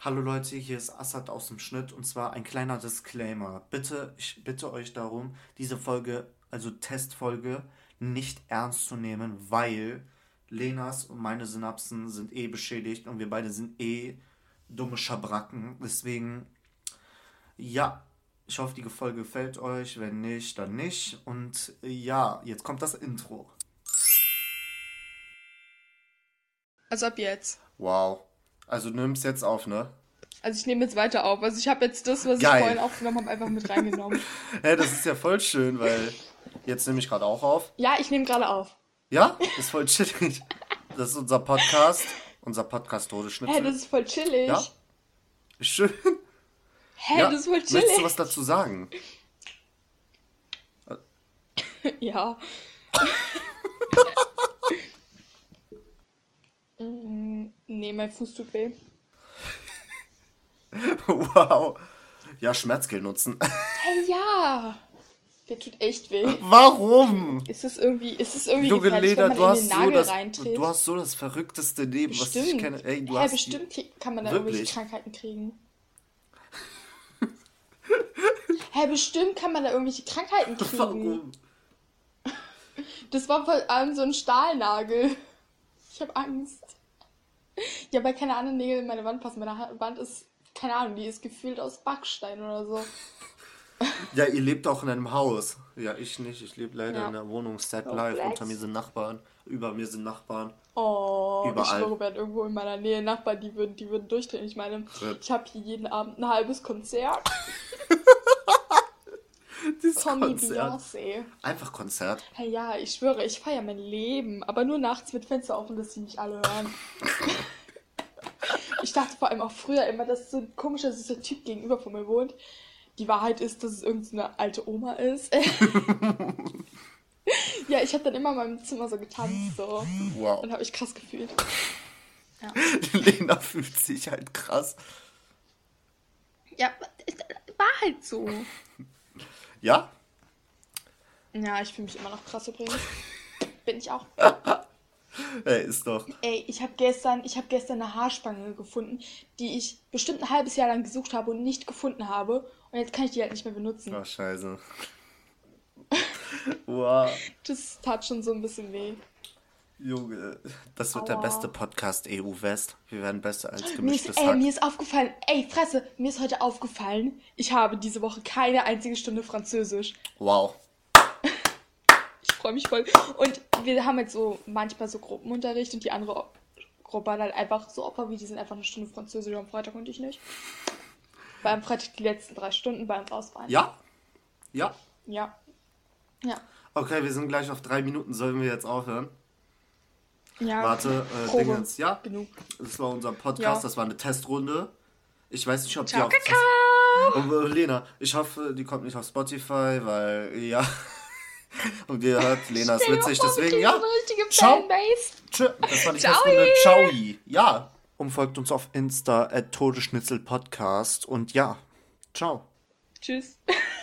Hallo Leute, hier ist Assad aus dem Schnitt und zwar ein kleiner Disclaimer. Bitte, ich bitte euch darum, diese Folge, also Testfolge, nicht ernst zu nehmen, weil Lenas und meine Synapsen sind eh beschädigt und wir beide sind eh dumme Schabracken. Deswegen, ja, ich hoffe, die Folge gefällt euch. Wenn nicht, dann nicht. Und ja, jetzt kommt das Intro. Also ab jetzt. Wow. Also du nimmst jetzt auf, ne? Also ich nehme jetzt weiter auf. Also ich habe jetzt das, was Geil. ich vorhin aufgenommen habe, einfach mit reingenommen. Hä, das ist ja voll schön, weil jetzt nehme ich gerade auch auf. ja, ich nehme gerade auf. Ja, ist voll chillig. Das ist unser Podcast, unser Podcast Todesschnitzel. Hä, das ist voll chillig. Ja? Ist schön. Hä, ja. das ist voll Möchtest du chillig. was dazu sagen? ja. mein Fuß tut weh. wow. Ja, Schmerzgel nutzen. Hey, ja. Der tut echt weh. Warum? Ist es irgendwie, ist es irgendwie Junge gefährlich, Leder, wenn man du in hast, den so Nagel das, reintritt? du hast so das verrückteste Leben, was ich Bestimmt. kenne. Ey, du Hä, hast bestimmt ki- kann man da Wirklich? irgendwelche Krankheiten kriegen. Hä, bestimmt kann man da irgendwelche Krankheiten Die, kriegen. warum? Das war voll an so ein Stahlnagel. Ich habe Angst. Ja, weil keine anderen Nägel in meine Wand passen. Meine Wand ist, keine Ahnung, die ist gefühlt aus Backstein oder so. Ja, ihr lebt auch in einem Haus. Ja, ich nicht. Ich lebe leider Ja. in einer Wohnung Set Oh, Life. Unter mir sind Nachbarn. Über mir sind Nachbarn. Oh, Überall. ich schwöre, hatten irgendwo in meiner Nähe Nachbarn, die würden, die würden durchdrehen. Ich meine, Rip. ich habe hier jeden Abend ein halbes Konzert. Tommy Konzert. Beyoncé. Einfach Konzert. Hey, ja, ich schwöre, ich feiere mein Leben. Aber nur nachts mit Fenster offen, dass sie nicht alle hören. ich dachte vor allem auch früher immer, dass so ein komischer, süßer Typ gegenüber von mir wohnt. Die Wahrheit ist, dass es irgendeine alte Oma ist. ja, ich habe dann immer in meinem Zimmer so getanzt so. Wow. Und habe ich krass gefühlt. Ja. Lena fühlt sich halt krass. ja, war halt so. Ja? Ja, ich fühle mich immer noch krass übrigens. Bin ich auch. Ey, ist doch. Ey, ich habe gestern, ich habe gestern eine Haarspange gefunden, die ich bestimmt ein halbes Jahr lang gesucht habe und nicht gefunden habe. Und jetzt kann ich die halt nicht mehr benutzen. Oh, scheiße. wow. Das tat schon so ein bisschen weh. Junge, das wird der Aua. beste Podcast EU West. Wir werden besser als Mir ist, gemischtes ey, Hack. mir ist aufgefallen, ey, Fresse, mir ist heute aufgefallen, ich habe diese Woche keine einzige Stunde Französisch. Wow. Ich freue mich voll. Und wir haben jetzt so manchmal so Gruppenunterricht und die andere Gruppe hat halt einfach so Opfer wie die sind einfach eine Stunde Französisch am Freitag und ich nicht. Weil am Freitag die letzten drei Stunden beim Rausfahren. Ja? Ja? Ja. Ja. Okay, wir sind gleich auf drei Minuten. Sollen wir jetzt aufhören? Ja. Warte, äh. Dingens, ja? Genug. Das war unser Podcast, Ja. das war eine Testrunde. Ich weiß nicht, ob die Ciao, auf. Und, äh, Lena, ich hoffe, die kommt nicht auf Spotify, weil, ja. Und ihr hört, Lena ist witzig, deswegen, ja. so eine richtige Ciao. Fanbase. Tschö, das war die Ciao. Testrunde. Ciao. Ja. Und folgt uns auf Insta at Todesschnitzel Podcast. Und ja, ciao. Tschüss.